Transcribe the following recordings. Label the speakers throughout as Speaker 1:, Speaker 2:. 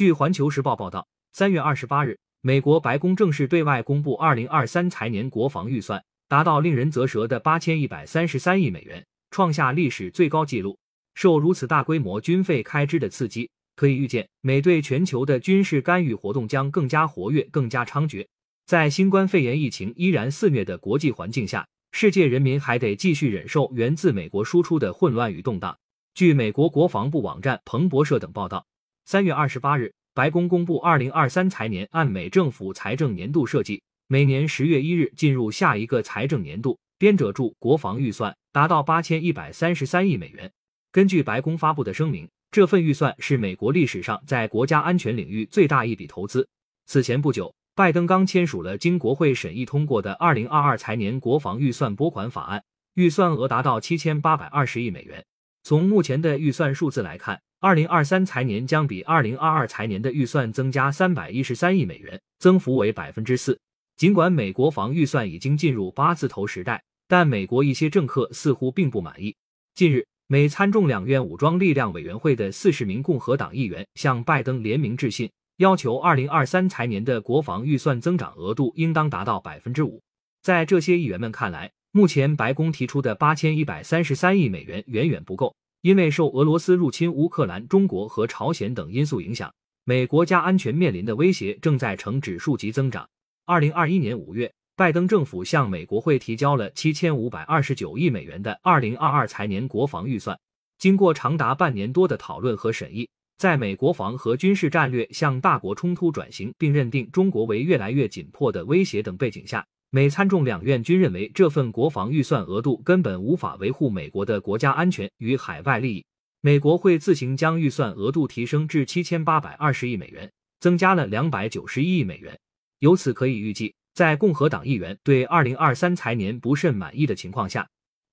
Speaker 1: 据环球时报报道，三月二十八日，美国白宫正式对外公布二零二三财年国防预算达到令人啧舌的八千一百三十三亿美元，创下历史最高纪录。受如此大规模军费开支的刺激，可以预见，美对全球的军事干预活动将更加活跃、更加猖獗。在新冠肺炎疫情依然肆虐的国际环境下，世界人民还得继续忍受源自美国输出的混乱与动荡。据美国国防部网站彭博社等报道，三月二十八日，白宫公布二零二三财年按美政府财政年度设计，每年十月一日进入下一个财政年度，编者注国防预算达到八千一百三十三亿美元。根据白宫发布的声明，这份预算是美国历史上在国家安全领域最大一笔投资。此前不久，拜登刚签署了经国会审议通过的二零二二财年国防预算拨款法案，预算额达到七千八百二十亿美元。从目前的预算数字来看，二零二三财年将比二零二二财年的预算增加三百一十三亿美元，增幅为百分之四。尽管美国防预算已经进入八字头时代，但美国一些政客似乎并不满意。近日，美参众两院武装力量委员会的四十名共和党议员向拜登联名致信，要求二零二三财年的国防预算增长额度应当达到百分之五。在这些议员们看来，目前白宫提出的八千一百三十三亿美元远远不够，因为受俄罗斯入侵乌克兰、中国和朝鲜等因素影响，美国家安全面临的威胁正在呈指数级增长。二零二一年五月。拜登政府向美国会提交了七千五百二十九亿美元的二零二二财年国防预算。经过长达半年多的讨论和审议，在美国防和军事战略向大国冲突转型，并认定中国为越来越紧迫的威胁等背景下，美参众两院均认为这份国防预算额度根本无法维护美国的国家安全与海外利益。美国会自行将预算额度提升至七千八百二十亿美元，增加了两百九十一亿美元。由此可以预计。在共和党议员对二零二三财年不甚满意的情况下，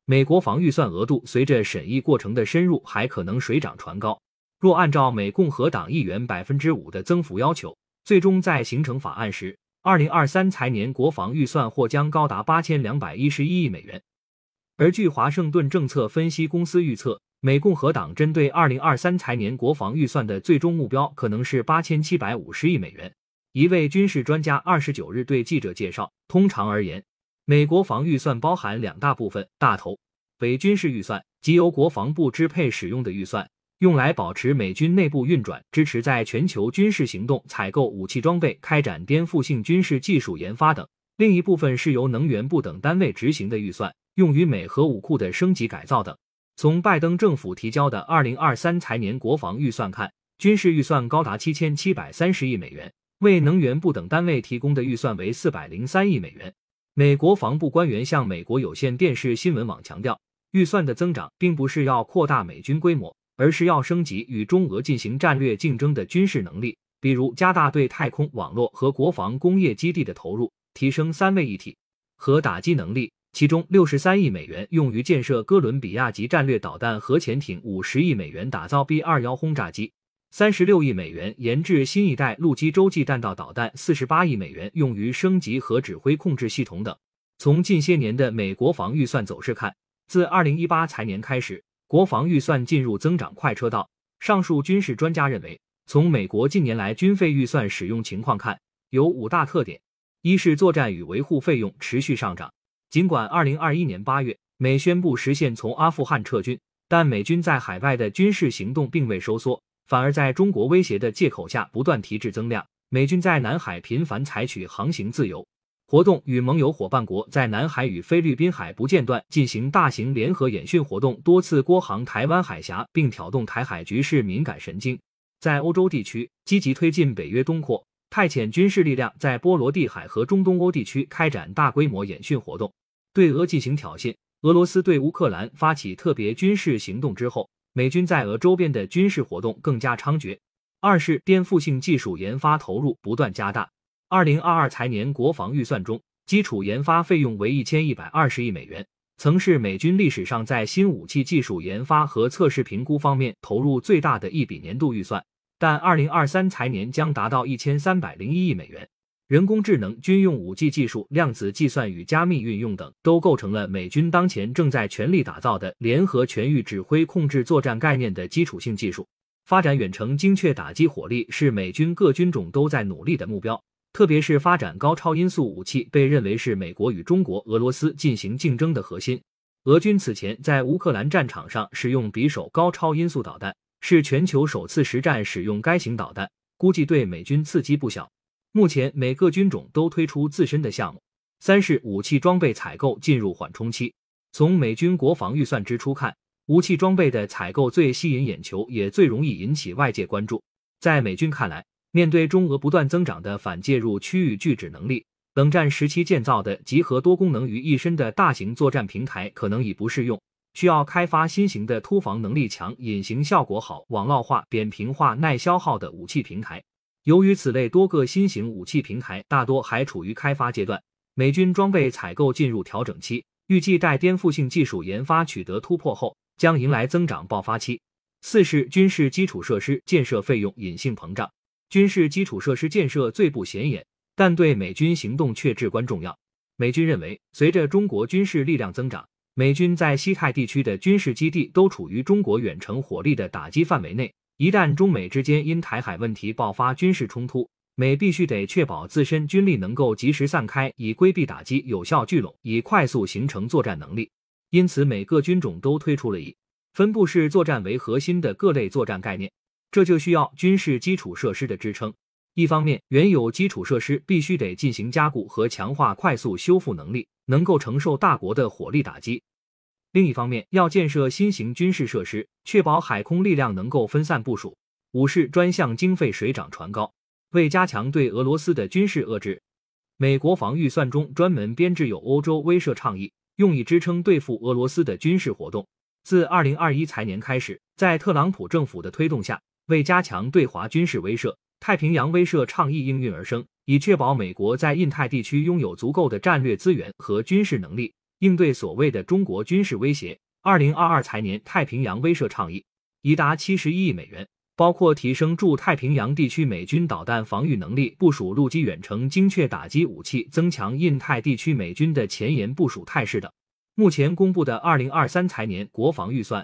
Speaker 1: 美国防预算额度随着审议过程的深入，还可能水涨船高。若按照美共和党议员百分之五的增幅要求，最终在形成法案时，二零二三财年国防预算或将高达八千两百一十一亿美元。而据华盛顿政策分析公司预测，美共和党针对二零二三财年国防预算的最终目标可能是八千七百五十亿美元。一位军事专家二十九日对记者介绍，通常而言，美国防预算包含两大部分：大头为军事预算，即由国防部支配使用的预算，用来保持美军内部运转，支持在全球军事行动、采购武器装备、开展颠覆性军事技术研发等；另一部分是由能源部等单位执行的预算，用于美核武库的升级改造等。从拜登政府提交的二零二三财年国防预算看，军事预算高达七千七百三十亿美元。为能源部等单位提供的预算为四百零三亿美元。美国防部官员向美国有线电视新闻网强调，预算的增长并不是要扩大美军规模，而是要升级与中俄进行战略竞争的军事能力，比如加大对太空、网络和国防工业基地的投入，提升三位一体和打击能力。其中六十三亿美元用于建设哥伦比亚级战略导弹核潜艇，五十亿美元打造 B 二幺轰炸机。三十六亿美元研制新一代陆基洲际弹道导弹，四十八亿美元用于升级和指挥控制系统等。从近些年的美国防预算走势看，自二零一八财年开始，国防预算进入增长快车道。上述军事专家认为，从美国近年来军费预算使用情况看，有五大特点：一是作战与维护费用持续上涨。尽管二零二一年八月美宣布实现从阿富汗撤军，但美军在海外的军事行动并未收缩。反而在中国威胁的借口下不断提质增量，美军在南海频繁采取航行自由活动，与盟友伙伴国在南海与菲律宾海不间断进行大型联合演训活动，多次郭航台湾海峡，并挑动台海局势敏感神经。在欧洲地区积极推进北约东扩，派遣军事力量在波罗的海和中东欧地区开展大规模演训活动，对俄进行挑衅。俄罗斯对乌克兰发起特别军事行动之后。美军在俄周边的军事活动更加猖獗。二是颠覆性技术研发投入不断加大。二零二二财年国防预算中，基础研发费用为一千一百二十亿美元，曾是美军历史上在新武器技术研发和测试评估方面投入最大的一笔年度预算。但二零二三财年将达到一千三百零一亿美元。人工智能、军用武器技术、量子计算与加密运用等，都构成了美军当前正在全力打造的联合全域指挥控制作战概念的基础性技术。发展远程精确打击火力是美军各军种都在努力的目标，特别是发展高超音速武器，被认为是美国与中国、俄罗斯进行竞争的核心。俄军此前在乌克兰战场上使用匕首高超音速导弹，是全球首次实战使用该型导弹，估计对美军刺激不小。目前每个军种都推出自身的项目。三是武器装备采购进入缓冲期。从美军国防预算支出看。武器装备的采购最吸引眼球，也最容易引起外界关注。在美军看来，面对中俄不断增长的反介入区域拒止能力，冷战时期建造的集合多功能于一身的大型作战平台可能已不适用，需要开发新型的突防能力强、隐形效果好、网络化、扁平化、耐消耗的武器平台。由于此类多个新型武器平台大多还处于开发阶段，美军装备采购进入调整期，预计待颠覆性技术研发取得突破后。将迎来增长爆发期。四是军事基础设施建设费用隐性膨胀。军事基础设施建设最不显眼，但对美军行动却至关重要。美军认为，随着中国军事力量增长，美军在西太地区的军事基地都处于中国远程火力的打击范围内。一旦中美之间因台海问题爆发军事冲突，美必须得确保自身军力能够及时散开，以规避打击，有效聚拢，以快速形成作战能力。因此，每个军种都推出了以分布式作战为核心的各类作战概念，这就需要军事基础设施的支撑。一方面，原有基础设施必须得进行加固和强化，快速修复能力，能够承受大国的火力打击；另一方面，要建设新型军事设施，确保海空力量能够分散部署。五是专项经费水涨船高，为加强对俄罗斯的军事遏制，美国防预算中专门编制有欧洲威慑倡议。用以支撑对付俄罗斯的军事活动。自二零二一财年开始，在特朗普政府的推动下，为加强对华军事威慑，太平洋威慑倡议应运而生，以确保美国在印太地区拥有足够的战略资源和军事能力，应对所谓的中国军事威胁。二零二二财年太平洋威慑倡议已达七十一亿美元。包括提升驻太平洋地区美军导弹防御能力、部署陆基远程精确打击武器、增强印太地区美军的前沿部署态势等。目前公布的二零二三财年国防预算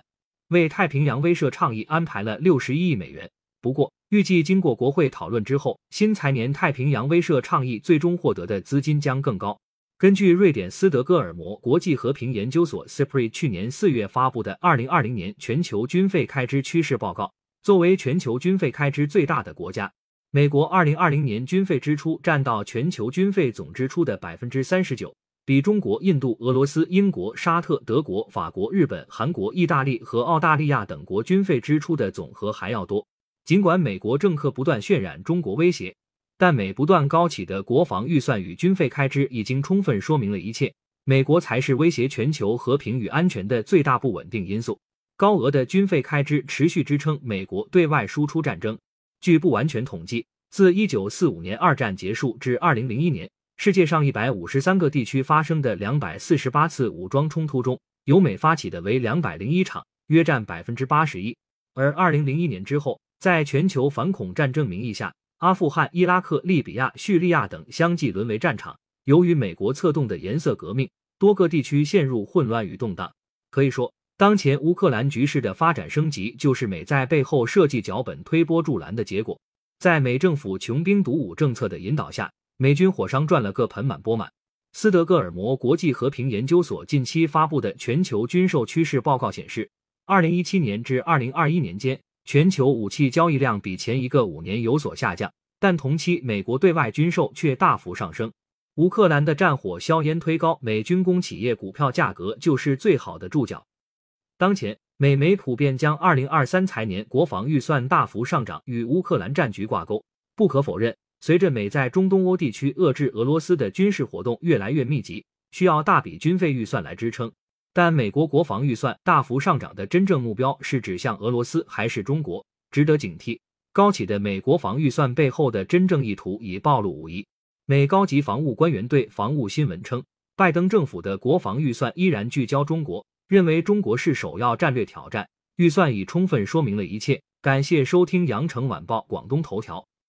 Speaker 1: 为太平洋威慑倡议安排了六十一亿美元。不过，预计经过国会讨论之后，新财年太平洋威慑倡议最终获得的资金将更高。根据瑞典斯德哥尔摩国际和平研究所 （SIPRI） 去年四月发布的二零二零年全球军费开支趋势报告。作为全球军费开支最大的国家，美国二零二零年军费支出占到全球军费总支出的百分之三十九，比中国、印度、俄罗斯、英国、沙特、德国、法国、日本、韩国、意大利和澳大利亚等国军费支出的总和还要多。尽管美国政客不断渲染中国威胁，但美不断高起的国防预算与军费开支已经充分说明了一切。美国才是威胁全球和平与安全的最大不稳定因素。高额的军费开支持续支撑美国对外输出战争。据不完全统计，自一九四五年二战结束至二零零一年，世界上一百五十三个地区发生的两百四十八次武装冲突中，由美发起的为两百零一场，约占百分之八十一。而二零零一年之后，在全球反恐战争名义下，阿富汗、伊拉克、利比亚、叙利亚等相继沦为战场。由于美国策动的颜色革命，多个地区陷入混乱与动荡。可以说。当前乌克兰局势的发展升级，就是美在背后设计脚本、推波助澜的结果。在美政府穷兵黩武政策的引导下，美军火商赚了个盆满钵满。斯德哥尔摩国际和平研究所近期发布的全球军售趋势报告显示，二零一七年至二零二一年间，全球武器交易量比前一个五年有所下降，但同期美国对外军售却大幅上升。乌克兰的战火硝烟推高美军工企业股票价格，就是最好的注脚。当前，美媒普遍将二零二三财年国防预算大幅上涨与乌克兰战局挂钩。不可否认，随着美在中东欧地区遏制俄罗斯的军事活动越来越密集，需要大笔军费预算来支撑。但美国国防预算大幅上涨的真正目标是指向俄罗斯还是中国？值得警惕。高企的美国防预算背后的真正意图已暴露无遗。美高级防务官员对防务新闻称，拜登政府的国防预算依然聚焦中国。认为中国是首要战略挑战，预算已充分说明了一切。感谢收听羊城晚报广东头条。